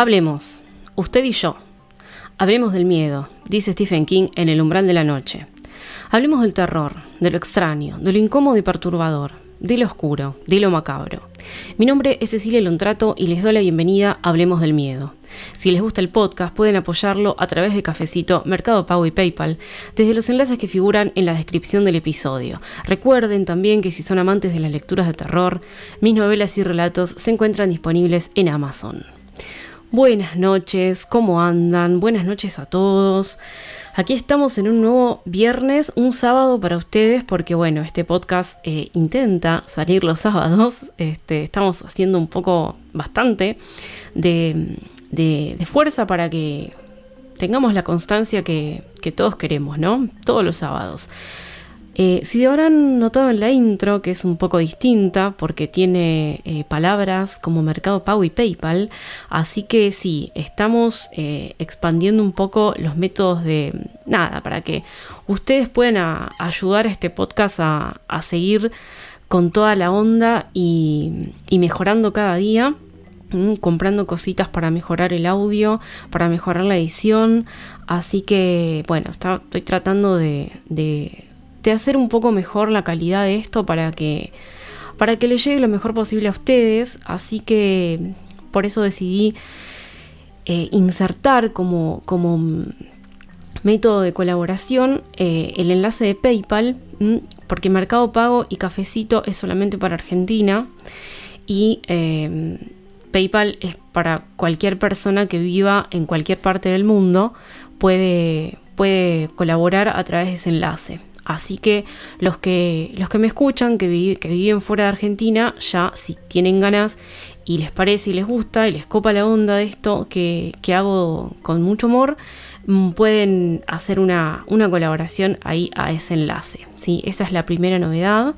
Hablemos, usted y yo. Hablemos del miedo, dice Stephen King en El umbral de la noche. Hablemos del terror, de lo extraño, de lo incómodo y perturbador, de lo oscuro, de lo macabro. Mi nombre es Cecilia Lontrato y les doy la bienvenida a Hablemos del Miedo. Si les gusta el podcast, pueden apoyarlo a través de Cafecito, Mercado Pago y PayPal, desde los enlaces que figuran en la descripción del episodio. Recuerden también que si son amantes de las lecturas de terror, mis novelas y relatos se encuentran disponibles en Amazon. Buenas noches, ¿cómo andan? Buenas noches a todos. Aquí estamos en un nuevo viernes, un sábado para ustedes, porque bueno, este podcast eh, intenta salir los sábados. Este, estamos haciendo un poco, bastante, de, fuerza para que tengamos la constancia que, que todos queremos, ¿no? Todos los sábados. Eh, si habrán notado en la intro que es un poco distinta porque tiene eh, palabras como Mercado Pago y PayPal, así que sí, estamos eh, expandiendo un poco los métodos de nada para que ustedes puedan ayudar a este podcast a, seguir con toda la onda y, mejorando cada día comprando cositas para mejorar el audio, para mejorar la edición. Así que, bueno, estoy tratando de hacer un poco mejor la calidad de esto para que para que le llegue lo mejor posible a ustedes. Así que por eso decidí eh, insertar como, como método de colaboración eh, el enlace de PayPal, porque Mercado Pago y Cafecito es solamente para Argentina y em, PayPal es para cualquier persona que viva en cualquier parte del mundo, puede, puede colaborar a través de ese enlace. Así que los que, los que me escuchan, que, que viven fuera de Argentina, ya si tienen ganas y les parece y les gusta y les copa la onda de esto que, hago con mucho amor, mm, pueden hacer una, colaboración ahí a ese enlace. ¿sí? Esa es la primera novedad.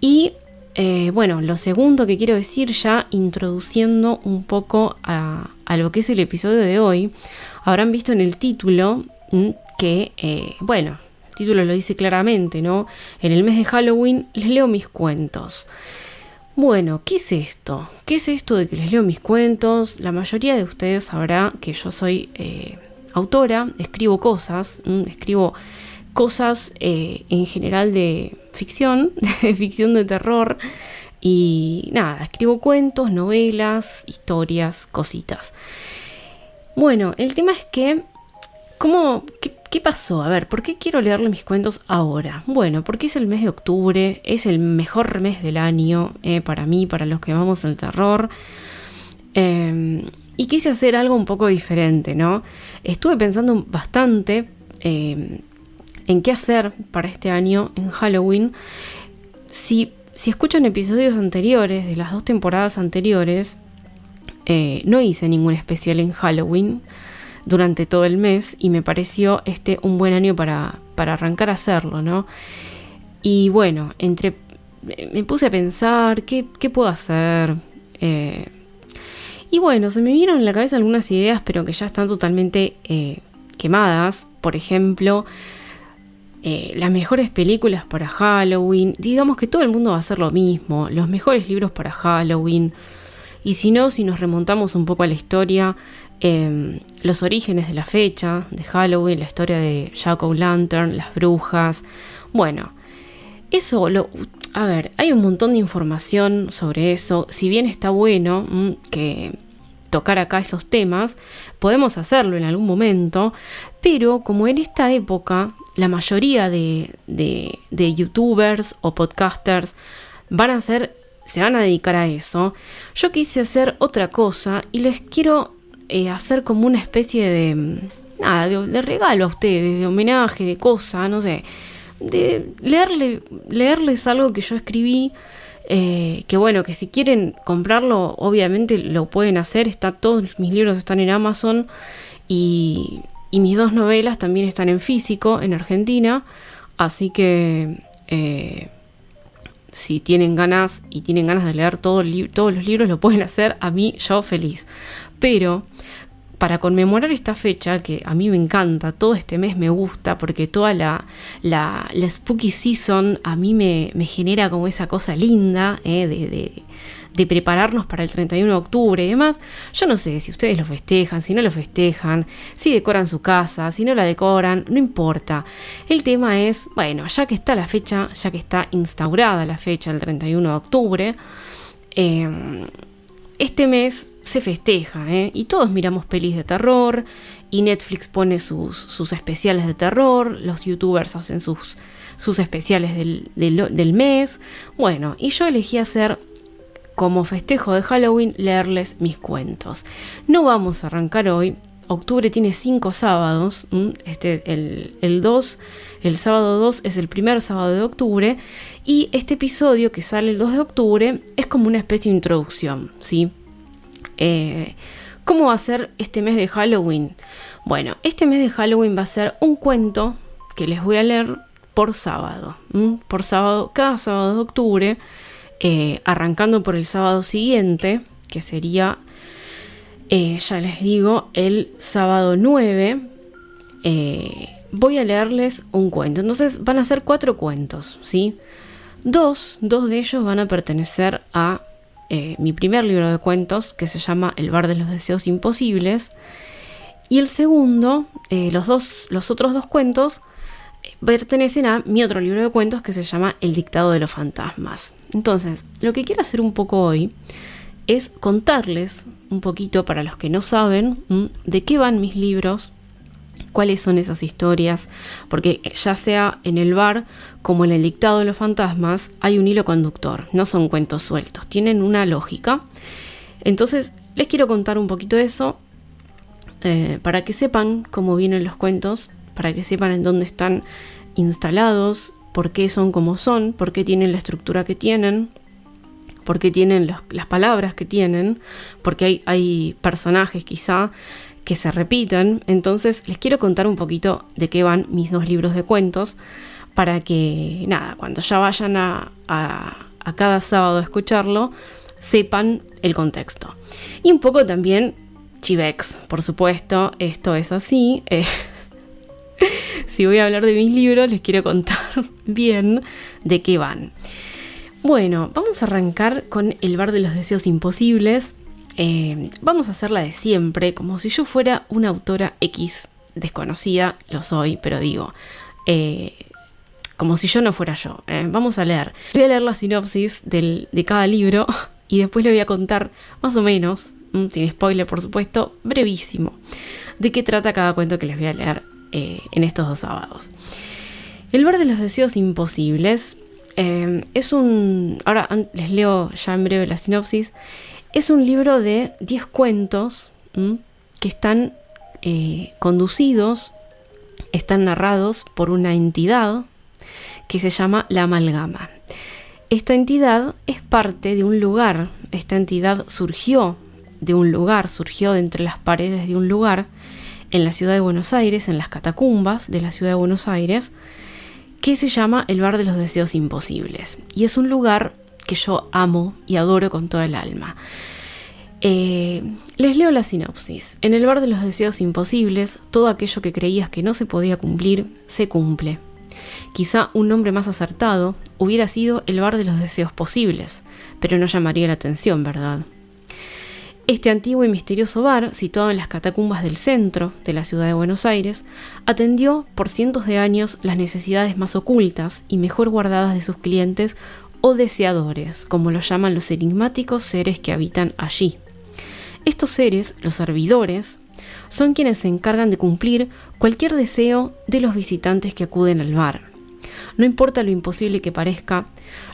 Y eh, bueno, lo segundo que quiero decir ya introduciendo un poco a, lo que es el episodio de hoy, habrán visto en el título mm, que, eh, bueno, título lo dice claramente, ¿no? En el mes de Halloween les leo mis cuentos. Bueno, ¿qué es esto? ¿Qué es esto de que les leo mis cuentos? La mayoría de ustedes sabrá que yo soy eh, autora, escribo cosas, escribo cosas eh, en general de ficción, de ficción de terror. Y nada, escribo cuentos, novelas, historias, cositas. Bueno, el tema es que, ¿cómo, qué, ¿Qué pasó? A ver, ¿por qué quiero leerle mis cuentos ahora? Bueno, porque es el mes de octubre, es el mejor mes del año eh, para mí, para los que amamos el terror. Em, y quise hacer algo un poco diferente, ¿no? Estuve pensando bastante em, en qué hacer para este año en Halloween. Si, si escuchan episodios anteriores, de las dos temporadas anteriores, eh, no hice ningún especial en Halloween durante todo el mes y me pareció este un buen año para, para arrancar a hacerlo, ¿no? Y bueno, entre me puse a pensar qué, puedo hacer. Eh, y bueno, se me vieron en la cabeza algunas ideas, pero que ya están totalmente eh, quemadas. Por ejemplo, eh, las mejores películas para Halloween. Digamos que todo el mundo va a hacer lo mismo. Los mejores libros para Halloween. Y si no, si nos remontamos un poco a la historia, Em, los orígenes de la fecha, de Halloween, la historia de Jack O'Lantern, las brujas. Bueno, eso lo. A ver, hay un montón de información sobre eso. Si bien está bueno mm, que tocar acá estos temas, podemos hacerlo en algún momento, pero como en esta época la mayoría de, de youtubers o podcasters van a ser, se van a dedicar a eso, yo quise hacer otra cosa y les quiero eh, hacer como una especie de, mm, nada, de, regalo a ustedes, de homenaje, de cosa, no sé, de leerle, leerles algo que yo escribí. Eh, que bueno, que si quieren comprarlo, obviamente lo pueden hacer. Está, todos mis libros están en Amazon y, y mis dos novelas también están en físico en Argentina. Así que eh, si tienen ganas y tienen ganas de leer todos los libros, lo pueden hacer. A mí, yo feliz. Pero para conmemorar esta fecha, que a mí me encanta, todo este mes me gusta, porque toda la, la, spooky season a mí me, genera como esa cosa linda eh, de, prepararnos para el 31 de octubre y demás. Yo no sé si ustedes lo festejan, si no lo festejan, si decoran su casa, si no la decoran, no importa. El tema es, bueno, ya que está la fecha, ya que está instaurada la fecha, el 31 de octubre, eh, este mes se festeja, ¿eh? y todos miramos pelis de terror, y Netflix pone sus, especiales de terror, los youtubers hacen sus, sus especiales del, del, mes. Bueno, y yo elegí hacer como festejo de Halloween leerles mis cuentos. No vamos a arrancar hoy. Octubre tiene cinco sábados. Este, el, el 2, el sábado 2 es el primer sábado de octubre. Y este episodio que sale el 2 de octubre es como una especie de introducción, ¿sí? Eh, ¿Cómo va a ser este mes de Halloween? Bueno, este mes de Halloween va a ser un cuento que les voy a leer por sábado. Por sábado, cada sábado de octubre, eh, arrancando por el sábado siguiente, que sería, eh, ya les digo, el sábado 9. voy a leerles un cuento. Entonces van a ser cuatro cuentos, ¿sí? Dos, dos de ellos van a pertenecer a eh, mi primer libro de cuentos, que se llama El bar de los deseos imposibles. Y el segundo, eh, los, dos, los otros dos cuentos, eh, pertenecen a mi otro libro de cuentos que se llama El dictado de los fantasmas. Entonces, lo que quiero hacer un poco hoy es contarles un poquito, para los que no saben, de qué van mis libros, cuáles son esas historias, porque ya sea en el bar como en el dictado de los fantasmas hay un hilo conductor, no son cuentos sueltos, tienen una lógica. Entonces les quiero contar un poquito de eso eh, para que sepan cómo vienen los cuentos, para que sepan en dónde están instalados, por qué son como son, por qué tienen la estructura que tienen, por qué tienen las palabras que tienen, porque hay, hay personajes quizá que se repiten. Entonces les quiero contar un poquito de qué van mis dos libros de cuentos para que, nada, cuando ya vayan a, cada sábado a escucharlo, sepan el contexto. Y un poco también Chivex, por supuesto, esto es así. Eh, si voy a hablar de mis libros, les quiero contar bien de qué van. Bueno, vamos a arrancar con El bar de los deseos imposibles, eh, vamos a hacer la de siempre, como si yo fuera una autora X desconocida, lo soy, pero digo, eh, como si yo no fuera yo. Eh. Vamos a leer. Voy a leer la sinopsis de cada libro y después le voy a contar más o menos, mm, sin spoiler por supuesto, brevísimo, de qué trata cada cuento que les voy a leer en estos dos sábados. El bar de los deseos imposibles es un... Ahora les leo ya en breve la sinopsis. Es un libro de 10 cuentos que están eh, conducidos, están narrados por una entidad que se llama la amalgama. Esta entidad es parte de un lugar, esta entidad surgió de un lugar, surgió de entre las paredes de un lugar en la ciudad de Buenos Aires, en las catacumbas de la ciudad de Buenos Aires, que se llama el Bar de los Deseos Imposibles. Y es un lugar que yo amo y adoro con todo el alma. Eh, les leo la sinopsis. En el bar de los deseos imposibles, todo aquello que creías que no se podía cumplir, se cumple. Quizá un nombre más acertado hubiera sido el bar de los deseos posibles, pero no llamaría la atención, ¿verdad? Este antiguo y misterioso bar, situado en las catacumbas del centro de la ciudad de Buenos Aires, atendió por cientos de años las necesidades más ocultas y mejor guardadas de sus clientes o deseadores, como lo llaman los enigmáticos seres que habitan allí. Estos seres, los servidores, son quienes se encargan de cumplir cualquier deseo de los visitantes que acuden al bar. No importa lo imposible que parezca,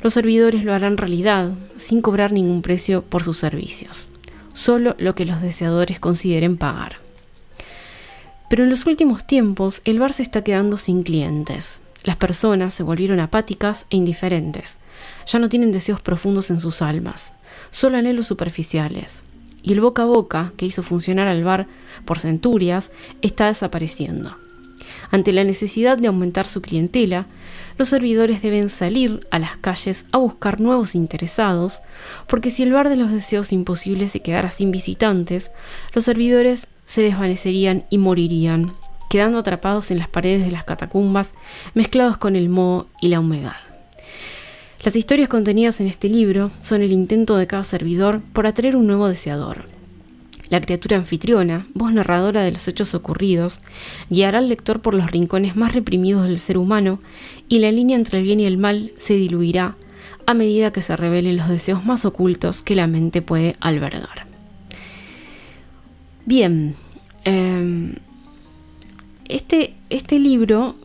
los servidores lo harán realidad sin cobrar ningún precio por sus servicios, solo lo que los deseadores consideren pagar. Pero en los últimos tiempos el bar se está quedando sin clientes. Las personas se volvieron apáticas e indiferentes. Ya no tienen deseos profundos en sus almas, solo anhelos superficiales. Y el boca a boca que hizo funcionar al bar por centurias está desapareciendo. Ante la necesidad de aumentar su clientela, los servidores deben salir a las calles a buscar nuevos interesados, porque si el bar de los deseos imposibles se quedara sin visitantes, los servidores se desvanecerían y morirían, quedando atrapados en las paredes de las catacumbas, mezclados con el moho y la humedad. Las historias contenidas en este libro son el intento de cada servidor por atraer un nuevo deseador. La criatura anfitriona, voz narradora de los hechos ocurridos, guiará al lector por los rincones más reprimidos del ser humano y la línea entre el bien y el mal se diluirá a medida que se revelen los deseos más ocultos que la mente puede albergar. Bien, em, este, este libro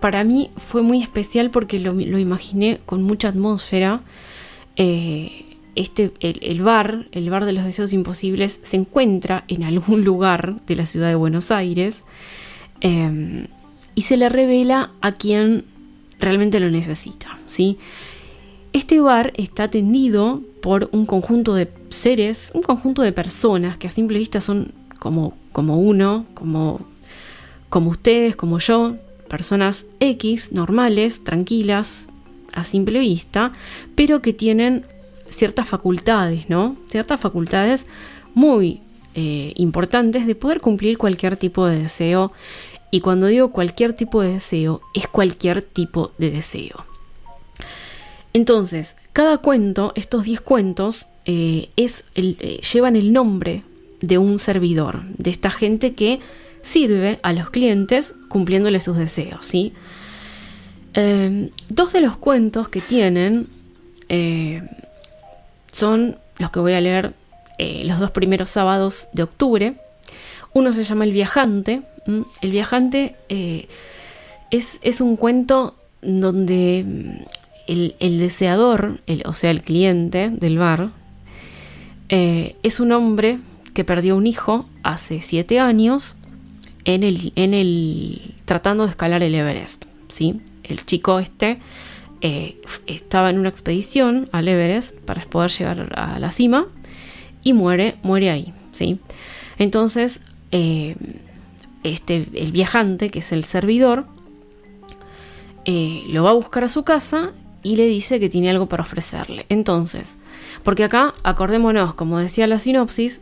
para mí fue muy especial porque lo, imaginé con mucha atmósfera. Eh, este, el, bar, el bar de los deseos imposibles, se encuentra en algún lugar de la ciudad de Buenos Aires em, y se le revela a quien realmente lo necesita. ¿sí? Este bar está atendido por un conjunto de seres, un conjunto de personas que a simple vista son como, como uno, como, como ustedes, como yo, personas X, normales, tranquilas, a simple vista, pero que tienen ciertas facultades, ¿no? Ciertas facultades muy eh, importantes de poder cumplir cualquier tipo de deseo. Y cuando digo cualquier tipo de deseo, es cualquier tipo de deseo. Entonces, cada cuento, estos 10 cuentos, eh, es eh, llevan el nombre de un servidor, de esta gente que sirve a los clientes cumpliéndole sus deseos. ¿sí? Dos de los cuentos que tienen son los que voy a leer los dos primeros sábados de octubre. Uno se llama El Viajante. El Viajante es, es un cuento donde el, deseador, o sea, el cliente del bar, eh, es un hombre que perdió un hijo hace siete años en el, en el tratando de escalar el Everest. ¿sí? El chico este eh, estaba en una expedición al Everest para poder llegar a la cima y muere, muere ahí. ¿sí? Entonces, eh, este, el viajante, que es el servidor, lo va a buscar a su casa y le dice que tiene algo para ofrecerle. Entonces, porque acá, acordémonos, como decía la sinopsis,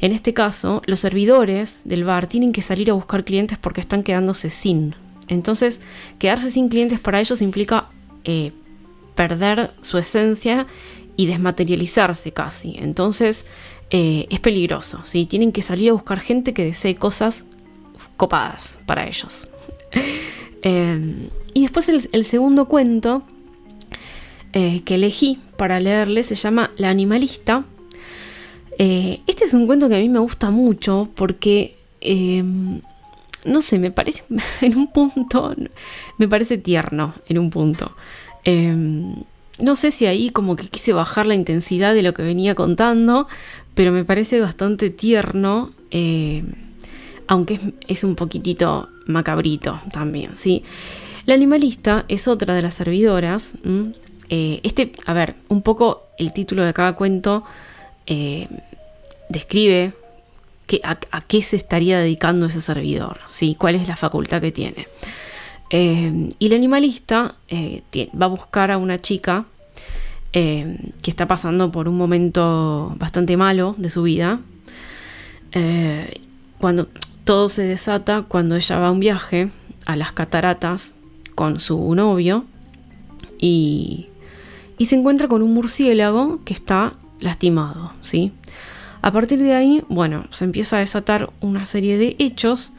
en este caso, los servidores del bar tienen que salir a buscar clientes porque están quedándose sin. Entonces, quedarse sin clientes para ellos implica eh, perder su esencia y desmaterializarse casi. Entonces, eh, es peligroso. ¿sí? Tienen que salir a buscar gente que desee cosas copadas para ellos. Eh, y después el segundo cuento eh, que elegí para leerle se llama La Animalista. Este es un cuento que a mí me gusta mucho porque, em, no sé, me parece en un punto, me parece tierno en un punto. Em, no sé si ahí como que quise bajar la intensidad de lo que venía contando, pero me parece bastante tierno, em, aunque es, un poquitito macabrito también, ¿sí? La animalista es otra de las servidoras, eh, este, a ver, un poco el título de cada cuento eh, describe a, qué se estaría dedicando ese servidor, ¿sí? cuál es la facultad que tiene. Eh, y el animalista va a buscar a una chica que está pasando por un momento bastante malo de su vida. cuando todo se desata, cuando ella va a un viaje a las cataratas con su novio y y se encuentra con un murciélago que está lastimado, ¿sí? A partir de ahí, bueno, se empieza a desatar una serie de hechos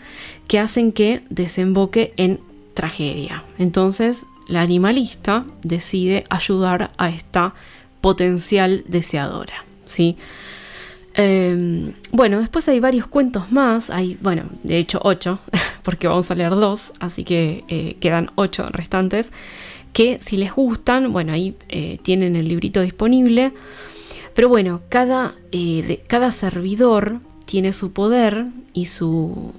que hacen que desemboque en tragedia. Entonces, la animalista decide ayudar a esta potencial deseadora, ¿sí? Em, bueno, después hay varios cuentos más, hay, bueno, de hecho ocho, porque vamos a leer dos, así que eh, quedan ocho restantes que si les gustan, bueno, ahí eh, tienen el librito disponible. Pero bueno, cada, eh, cada servidor tiene su poder y, su,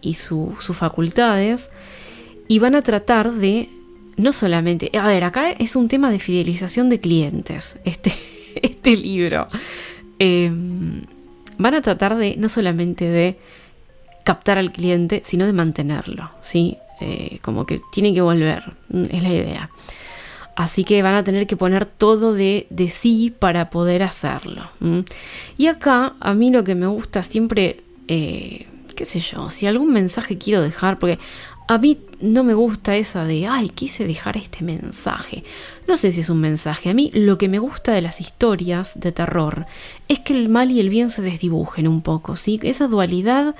y sus facultades y van a tratar de no solamente, a ver, acá es un tema de fidelización de clientes, este, este libro. Em, van a tratar de no solamente de captar al cliente, sino de mantenerlo, ¿sí? Eh, como que tiene que volver, es la idea. Así que van a tener que poner todo de, sí para poder hacerlo. Y acá a mí lo que me gusta siempre eh, qué sé yo, si algún mensaje quiero dejar, porque a mí no me gusta esa de, ay, quise dejar este mensaje. No sé si es un mensaje. A mí lo que me gusta de las historias de terror es que el mal y el bien se desdibujen un poco, ¿sí? Esa dualidad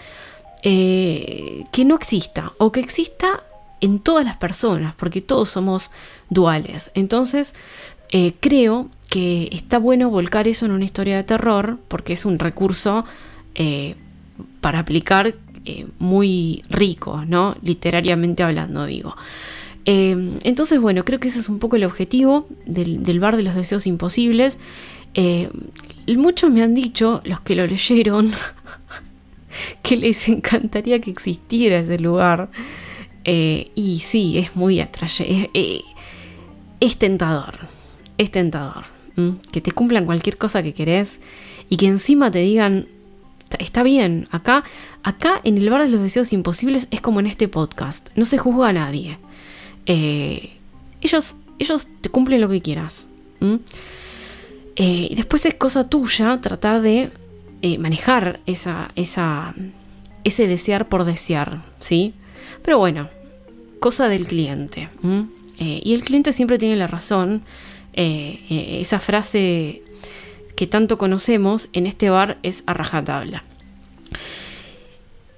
eh, que no exista o que exista en todas las personas, porque todos somos duales. Entonces, eh, creo que está bueno volcar eso en una historia de terror, porque es un recurso eh, para aplicar muy rico, ¿no? Literariamente hablando, digo. entonces, bueno, creo que ese es un poco el objetivo del bar de los deseos imposibles. muchos me han dicho, los que lo leyeron, que les encantaría que existiera ese lugar. Eh, y sí, es muy atrayente. Eh, es, tentador. Es tentador. Que te cumplan cualquier cosa que querés y que encima te digan, está bien, acá, acá en el bar de los deseos imposibles es como en este podcast. No se juzga a nadie. Eh, ellos, ellos te cumplen lo que quieras. y después es cosa tuya tratar de manejar esa, ese desear por desear, ¿sí? Pero bueno, cosa del cliente. Eh, y el cliente siempre tiene la razón. Eh, esa frase que tanto conocemos en este bar es a rajatabla.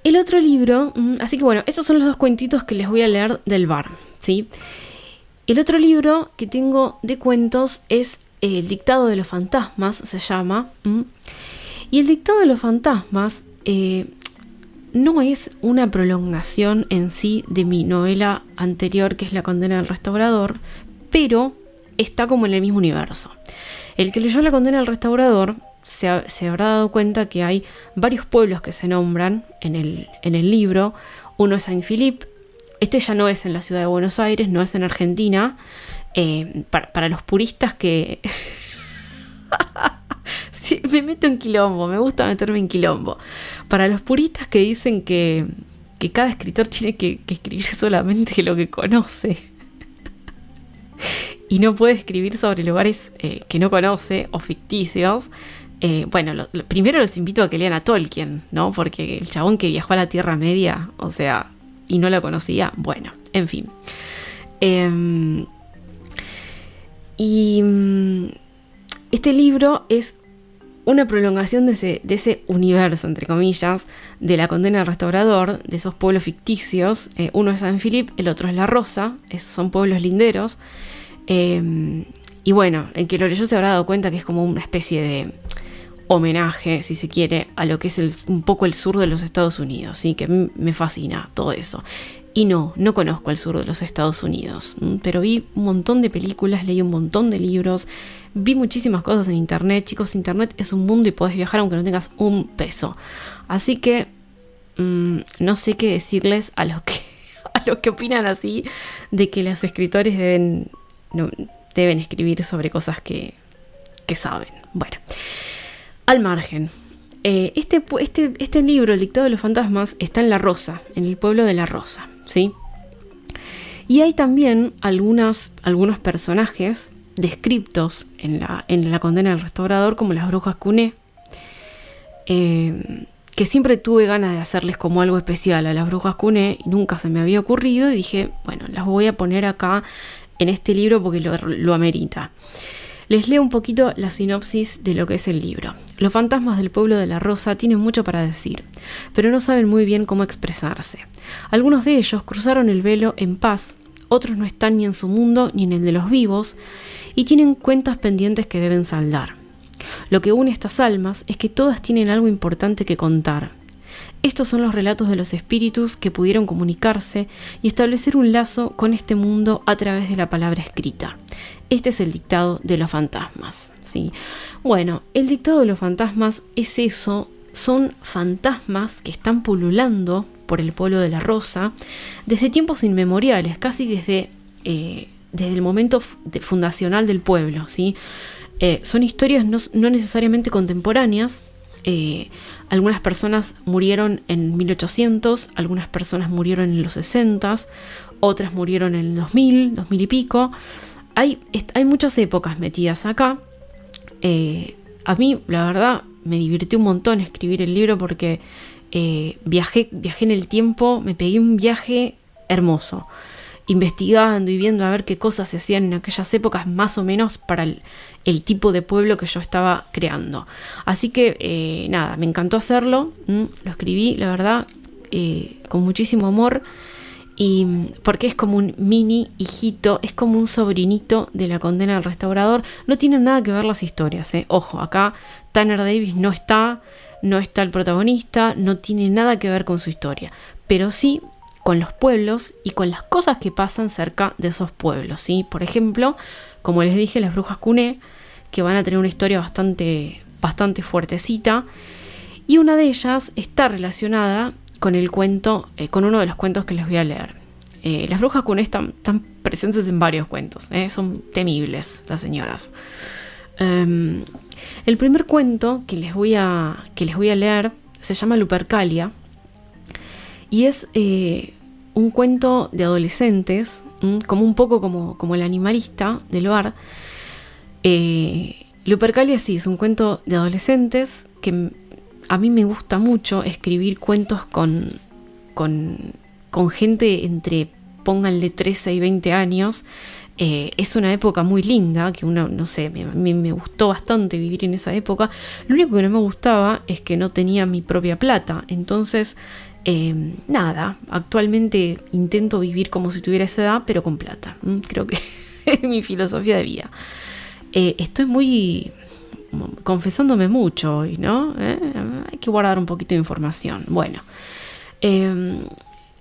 El otro libro, así que bueno, estos son los dos cuentitos que les voy a leer del bar, ¿sí? El otro libro que tengo de cuentos es El dictado de los fantasmas, se llama. Y el dictado de los fantasmas eh, no es una prolongación en sí de mi novela anterior, que es La condena del restaurador, pero está como en el mismo universo. El que leyó La condena del restaurador se, habrá dado cuenta que hay varios pueblos que se nombran en el, en el libro. Uno es Saint Philippe, este ya no es en la ciudad de Buenos Aires, no es en Argentina. Eh, para los puristas que me meto en quilombo, me gusta meterme en quilombo. Para los puristas que dicen que, cada escritor tiene que, escribir solamente lo que conoce y no puede escribir sobre lugares eh, que no conoce o ficticios. Eh, bueno, primero los invito a que lean a Tolkien, ¿no? Porque el chabón que viajó a la Tierra Media, o sea, y no la conocía, bueno, en fin. Em, y mm, este libro es una prolongación de ese, universo, entre comillas, de la condena del restaurador, de esos pueblos ficticios. Eh, uno es San Philip, el otro es La Rosa, esos son pueblos linderos. Eh, y bueno, el que lo leyó se habrá dado cuenta que es como una especie de homenaje, si se quiere, a lo que es un poco el sur de los Estados Unidos, ¿sí? que me fascina todo eso. Y no, no conozco el sur de los Estados Unidos, pero vi un montón de películas, leí un montón de libros, vi muchísimas cosas en Internet. Chicos, Internet es un mundo y podés viajar aunque no tengas un peso. Así que mm, no sé qué decirles a los que, a los que opinan así de que los escritores deben, deben escribir sobre cosas que, que saben. Bueno, al margen. Eh, este, este, este libro, El dictado de los fantasmas, está en La Rosa, en el pueblo de La Rosa. ¿sí? Y hay también algunos personajes descriptos en la, en la condena del restaurador, como las brujas Cuné, eh, que siempre tuve ganas de hacerles como algo especial a las brujas Cuné y nunca se me había ocurrido y dije, bueno, las voy a poner acá en este libro porque lo, lo amerita. Les leo un poquito la sinopsis de lo que es el libro. Los fantasmas del pueblo de la Rosa tienen mucho para decir, pero no saben muy bien cómo expresarse. Algunos de ellos cruzaron el velo en paz, otros no están ni en su mundo ni en el de los vivos, y tienen cuentas pendientes que deben saldar. Lo que une estas almas es que todas tienen algo importante que contar. Estos son los relatos de los espíritus que pudieron comunicarse y establecer un lazo con este mundo a través de la palabra escrita. Este es el dictado de los fantasmas. ¿sí? Bueno, el dictado de los fantasmas es eso, son fantasmas que están pululando por el pueblo de la Rosa desde tiempos inmemoriales, casi desde, eh, desde el momento fundacional del pueblo. ¿sí? Eh, son historias no, necesariamente contemporáneas. Eh, algunas personas murieron en 1800, algunas personas murieron en los 60, otras murieron en el 2000, 2000 y pico hay, muchas épocas metidas acá. Eh, a mí, la verdad, me divirtió un montón escribir el libro porque eh, viajé, viajé en el tiempo, me pegué un viaje hermoso, investigando y viendo a ver qué cosas se hacían en aquellas épocas, más o menos para el, tipo de pueblo que yo estaba creando. Así que eh, nada, me encantó hacerlo, lo escribí, la verdad, eh, con muchísimo amor. Y porque es como un mini hijito, es como un sobrinito de la condena del restaurador. No tienen nada que ver las historias, ojo, acá Tanner Davis no está, no está el protagonista, no tiene nada que ver con su historia, pero sí con los pueblos y con las cosas que pasan cerca de esos pueblos. ¿sí? Por ejemplo, como les dije, las brujas Cuné, que van a tener una historia bastante, bastante fuertecita, y una de ellas está relacionada con el cuento, eh, con uno de los cuentos que les voy a leer. Eh, las brujas Cuné están, presentes en varios cuentos, ¿eh? son temibles las señoras. Em, el primer cuento que les voy a, que les voy a leer se llama Lupercalia y es un cuento de adolescentes, como un poco como, como el animalista del bar. Eh, Lupercalia sí, es un cuento de adolescentes que a mí me gusta mucho escribir cuentos con, con, gente entre, pónganle 13 y 20 años, eh, es una época muy linda, que uno, no sé, me, me, gustó bastante vivir en esa época. Lo único que no me gustaba es que no tenía mi propia plata. Entonces, eh, nada, actualmente intento vivir como si tuviera esa edad, pero con plata. Mm, creo que es mi filosofía de vida. Eh, estoy muy confesándome mucho hoy, ¿no? Hay que guardar un poquito de información. Bueno.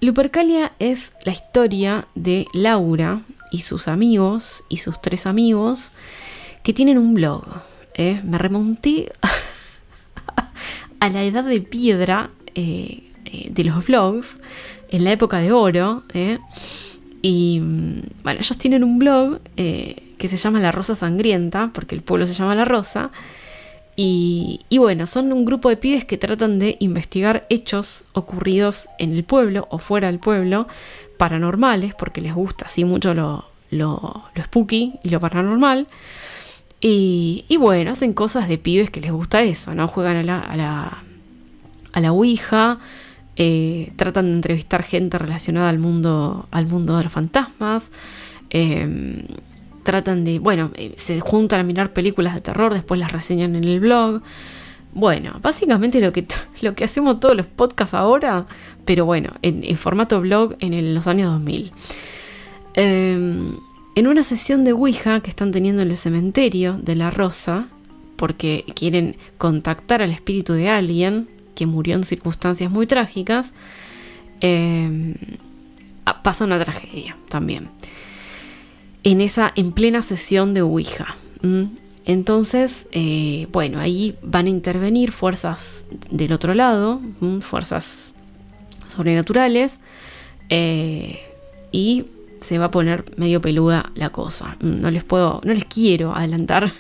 Lupercalia es la historia de Laura, y sus amigos y sus tres amigos que tienen un blog. ¿eh? Me remonté a la edad de piedra eh, eh, de los blogs, en la época de oro. Y mm, bueno, ellos tienen un blog que se llama La Rosa Sangrienta, porque el pueblo se llama La Rosa. Y, y, bueno, son un grupo de pibes que tratan de investigar hechos ocurridos en el pueblo o fuera del pueblo paranormales, porque les gusta así mucho lo, lo, spooky y lo paranormal. Y, y, bueno, hacen cosas de pibes que les gusta eso, ¿no? Juegan a la, a la, a la Ouija, eh, tratan de entrevistar gente relacionada al mundo, al mundo de los fantasmas. Em, tratan de, bueno, eh, se juntan a mirar películas de terror, después las reseñan en el blog. Bueno, básicamente lo que, lo que hacemos todos los podcasts ahora, pero bueno, en, formato blog en los años 2000. Em, en una sesión de Ouija que están teniendo en el cementerio de La Rosa, porque quieren contactar al espíritu de alguien que murió en circunstancias muy trágicas, ah, pasa una tragedia también. En esa, en plena sesión de Ouija. Entonces, eh, bueno, ahí van a intervenir fuerzas del otro lado, fuerzas sobrenaturales, eh, y se va a poner medio peluda la cosa. No les puedo, no les quiero adelantar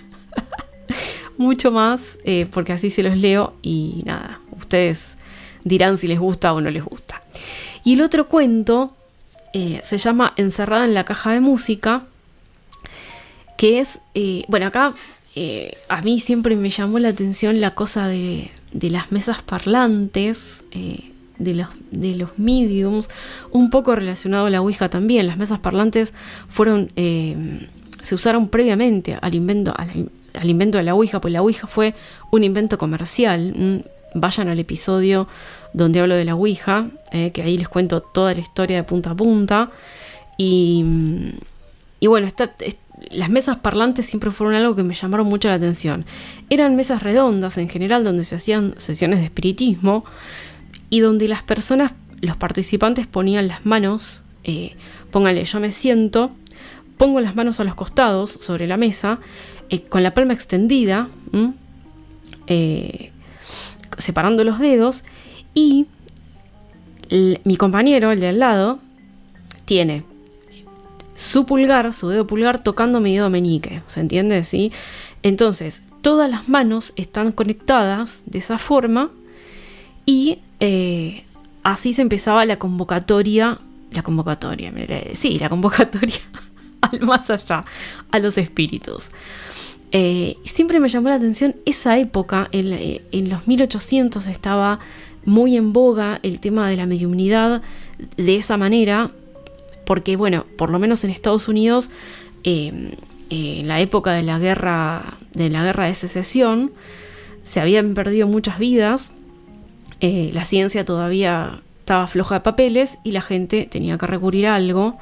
mucho más, eh, porque así se los leo y nada, ustedes dirán si les gusta o no les gusta. Y el otro cuento se llama Encerrada en la caja de música, que es, bueno, acá eh, a mí siempre me llamó la atención la cosa de, las mesas parlantes, eh, de, los, de los mediums, un poco relacionado a la Ouija también. Las mesas parlantes fueron, eh, se usaron previamente al invento, al, invento de la Ouija, pues la Ouija fue un invento comercial. Mm, vayan al episodio donde hablo de la Ouija, que ahí les cuento toda la historia de punta a punta. Y, y bueno, las mesas parlantes siempre fueron algo que me llamaron mucho la atención. Eran mesas redondas en general donde se hacían sesiones de espiritismo y donde las personas, los participantes ponían las manos, eh, póngale, yo me siento, pongo las manos a los costados sobre la mesa, eh, con la palma extendida, eh, separando los dedos y mi compañero, el de al lado, tiene su pulgar, su dedo pulgar, tocando mi dedo meñique. ¿Se entiende? ¿Sí? Entonces, todas las manos están conectadas de esa forma y eh, así se empezaba la convocatoria. La convocatoria, sí, la convocatoria al más allá, a los espíritus. Eh, siempre me llamó la atención esa época, en, en los 1800 estaba muy en boga el tema de la mediunidad de esa manera, porque bueno, por lo menos en Estados Unidos, eh, eh, en la época de la guerra de la guerra de secesión, se habían perdido muchas vidas, eh, la ciencia todavía estaba floja de papeles y la gente tenía que recurrir a algo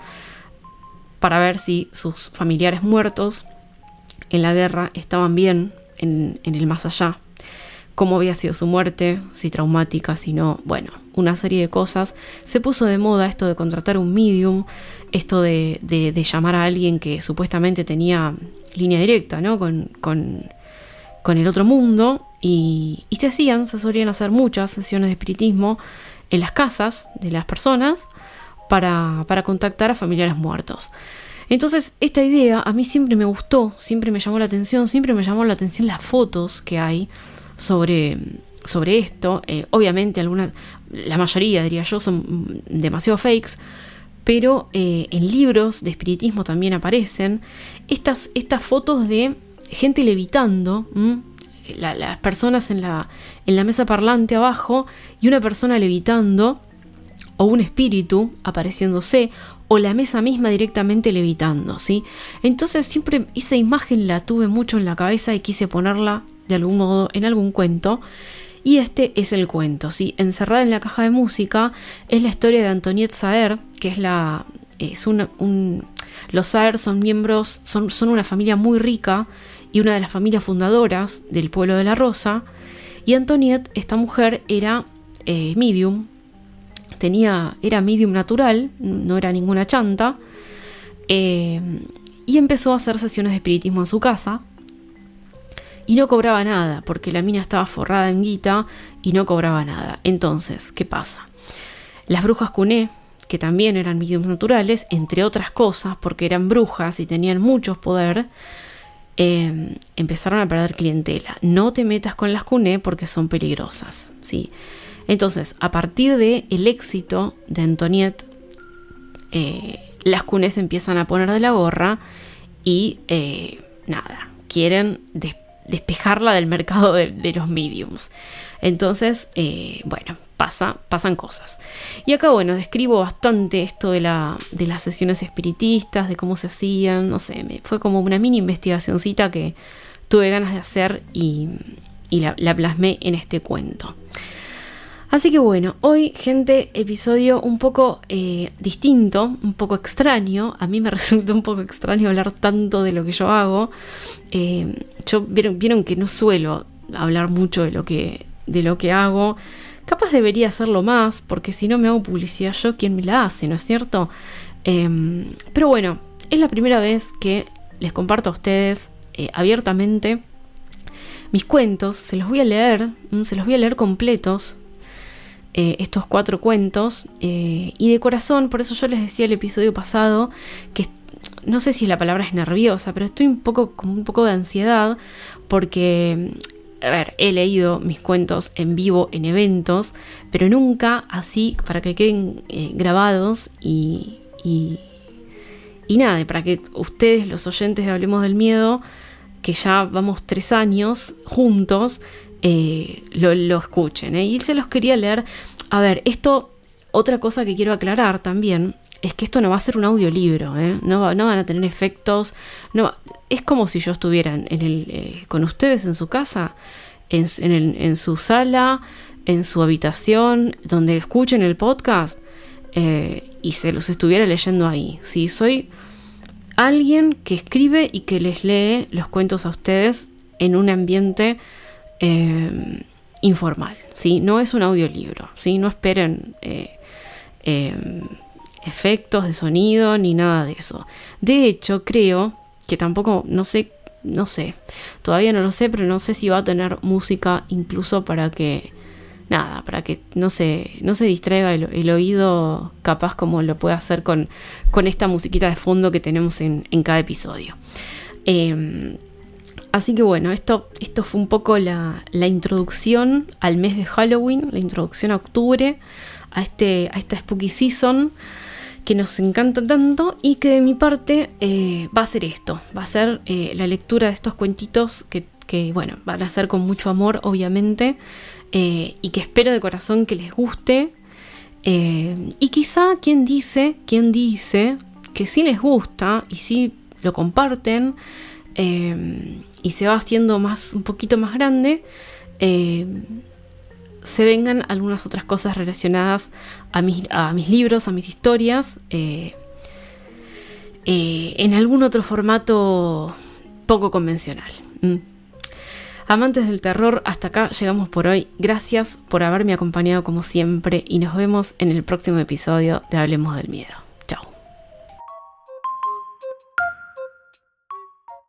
para ver si sus familiares muertos en la guerra estaban bien en, el más allá, cómo había sido su muerte, si traumática, si no, bueno, una serie de cosas. Se puso de moda esto de contratar un medium, esto de, llamar a alguien que supuestamente tenía línea directa, ¿no? Con, el otro mundo. Y, y se hacían, se solían hacer muchas sesiones de espiritismo en las casas de las personas para, para contactar a familiares muertos. Entonces, esta idea a mí siempre me gustó, siempre me llamó la atención, siempre me llamó la atención las fotos que hay sobre, sobre esto. Eh, obviamente, algunas, la mayoría, diría yo, son demasiado fakes, pero eh, en libros de espiritismo también aparecen estas, estas fotos de gente levitando. las personas en la, en la mesa parlante abajo y una persona levitando o un espíritu apareciéndose o la mesa misma directamente levitando, ¿sí? Entonces siempre esa imagen la tuve mucho en la cabeza y quise ponerla de algún modo en algún cuento. Y este es el cuento, ¿sí? Encerrada en la caja de música es la historia de Antoniette Saer, que es la... Es un, los Saer son miembros, son, son una familia muy rica y una de las familias fundadoras del pueblo de la Rosa. Y Antoniette, esta mujer, era eh, medium, tenía, era medium natural, no era ninguna chanta, eh, y empezó a hacer sesiones de espiritismo en su casa. Y no cobraba nada, porque la mina estaba forrada en guita y no cobraba nada. Entonces, ¿qué pasa? Las brujas cuné, que también eran mediums naturales, entre otras cosas, porque eran brujas y tenían mucho poder, eh, empezaron a perder clientela. No te metas con las cuné porque son peligrosas. ¿sí? Entonces, a partir del el éxito de Antoniette, eh, las cunes empiezan a poner de la gorra y eh, nada, quieren despejarla del mercado de, los mediums. Entonces, eh, bueno, pasa, pasan cosas. Y acá, bueno, describo bastante esto de, la, las sesiones espiritistas, de cómo se hacían, no sé, fue como una mini investigacioncita que tuve ganas de hacer y, la plasmé en este cuento. Así que bueno, hoy gente, episodio un poco eh, distinto, un poco extraño. A mí me resulta un poco extraño hablar tanto de lo que yo hago. Eh, yo vieron, que no suelo hablar mucho de lo que, de lo que hago. Capaz debería hacerlo más, porque si no me hago publicidad yo, ¿quién me la hace? ¿No es cierto? Em, pero bueno, es la primera vez que les comparto a ustedes eh, abiertamente mis cuentos. Se los voy a leer, se los voy a leer completos eh, estos cuatro cuentos. Eh, y de corazón, por eso yo les decía el episodio pasado que no sé si la palabra es nerviosa, pero estoy un poco con un poco de ansiedad porque, a ver, he leído mis cuentos en vivo en eventos, pero nunca así para que queden eh, grabados y, y, y nada, para que ustedes, los oyentes de Hablemos del Miedo, que ya vamos tres años juntos, eh, lo, escuchen. ¿eh? Y se los quería leer. A ver, esto, otra cosa que quiero aclarar también, es que esto no va a ser un audiolibro, ¿eh? no, van a tener efectos, no, es como si yo estuviera en el, con ustedes en su casa, en, su sala, en su habitación, donde escuchen el podcast y se los estuviera leyendo ahí. Si soy alguien que escribe y que les lee los cuentos a ustedes en un ambiente eh, informal, ¿sí? No es un audiolibro, ¿sí? No esperen eh, eh, efectos de sonido ni nada de eso. De hecho, creo que tampoco, no sé, no sé, todavía no lo sé, pero no sé si va a tener música incluso para que, nada, para que no se, no se distraiga el, oído capaz como lo puede hacer con, con esta musiquita de fondo que tenemos en, en cada episodio. Así que bueno, esto, esto fue un poco la, introducción al mes de Halloween, la introducción a octubre, a, este, a esta spooky season. que nos encanta tanto y que de mi parte eh, va a ser esto, va a ser eh, la lectura de estos cuentitos que, bueno, van a ser con mucho amor, obviamente, eh, y que espero de corazón que les guste. y quizá quien dice, quien dice que sí les gusta y sí lo comparten y se va haciendo más, un poquito más grande, se vengan algunas otras cosas relacionadas a mis, a mis libros, a mis historias, eh, eh, en algún otro formato poco convencional. Mm. Amantes del terror, hasta acá llegamos por hoy. Gracias por haberme acompañado como siempre y nos vemos en el próximo episodio de Hablemos del Miedo.